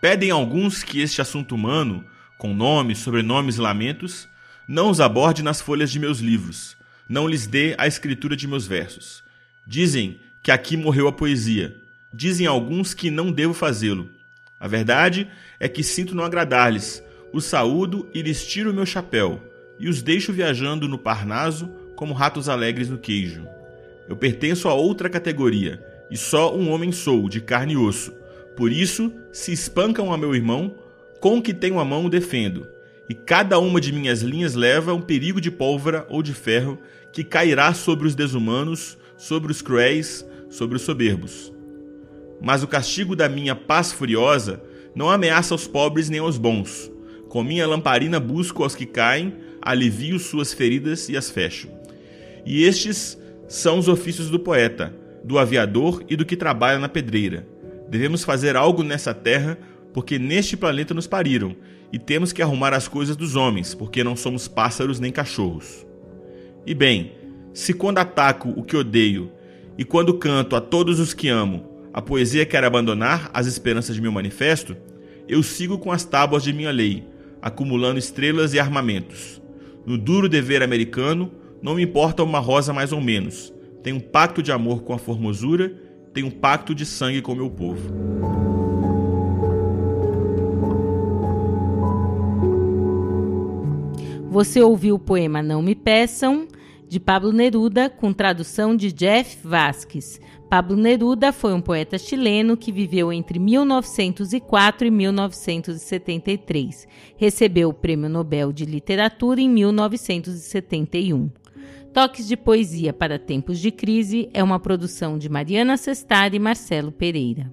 Pedem alguns que este assunto humano, com nomes, sobrenomes e lamentos, não os aborde nas folhas de meus livros, não lhes dê a escritura de meus versos. Dizem que aqui morreu a poesia. Dizem alguns que não devo fazê-lo. A verdade é que sinto não agradar-lhes. Os saúdo e lhes tiro o meu chapéu, e os deixo viajando no Parnaso como ratos alegres no queijo. Eu pertenço a outra categoria, e só um homem sou, de carne e osso. Por isso, se espancam a meu irmão, com o que tenho a mão o defendo. E cada uma de minhas linhas leva um perigo de pólvora ou de ferro que cairá sobre os desumanos, sobre os cruéis, sobre os soberbos. Mas o castigo da minha paz furiosa não ameaça aos pobres nem aos bons. Com minha lamparina busco aos que caem, alivio suas feridas e as fecho. E estes são os ofícios do poeta, do aviador e do que trabalha na pedreira. Devemos fazer algo nessa terra, porque neste planeta nos pariram, e temos que arrumar as coisas dos homens, porque não somos pássaros nem cachorros. E bem, se quando ataco o que odeio, e quando canto a todos os que amo, a poesia quer abandonar as esperanças de meu manifesto, eu sigo com as tábuas de minha lei, acumulando estrelas e armamentos. No duro dever americano, não me importa uma rosa mais ou menos. Tenho um pacto de amor com a formosura, tenho um pacto de sangue com meu povo. Você ouviu o poema Não Me Peçam, de Pablo Neruda, com tradução de Jeff Vasques. Pablo Neruda foi um poeta chileno que viveu entre 1904 e 1973. Recebeu o Prêmio Nobel de Literatura em 1971. Toques de Poesia para Tempos de Crise é uma produção de Mariana Sestari e Marcelo Pereira.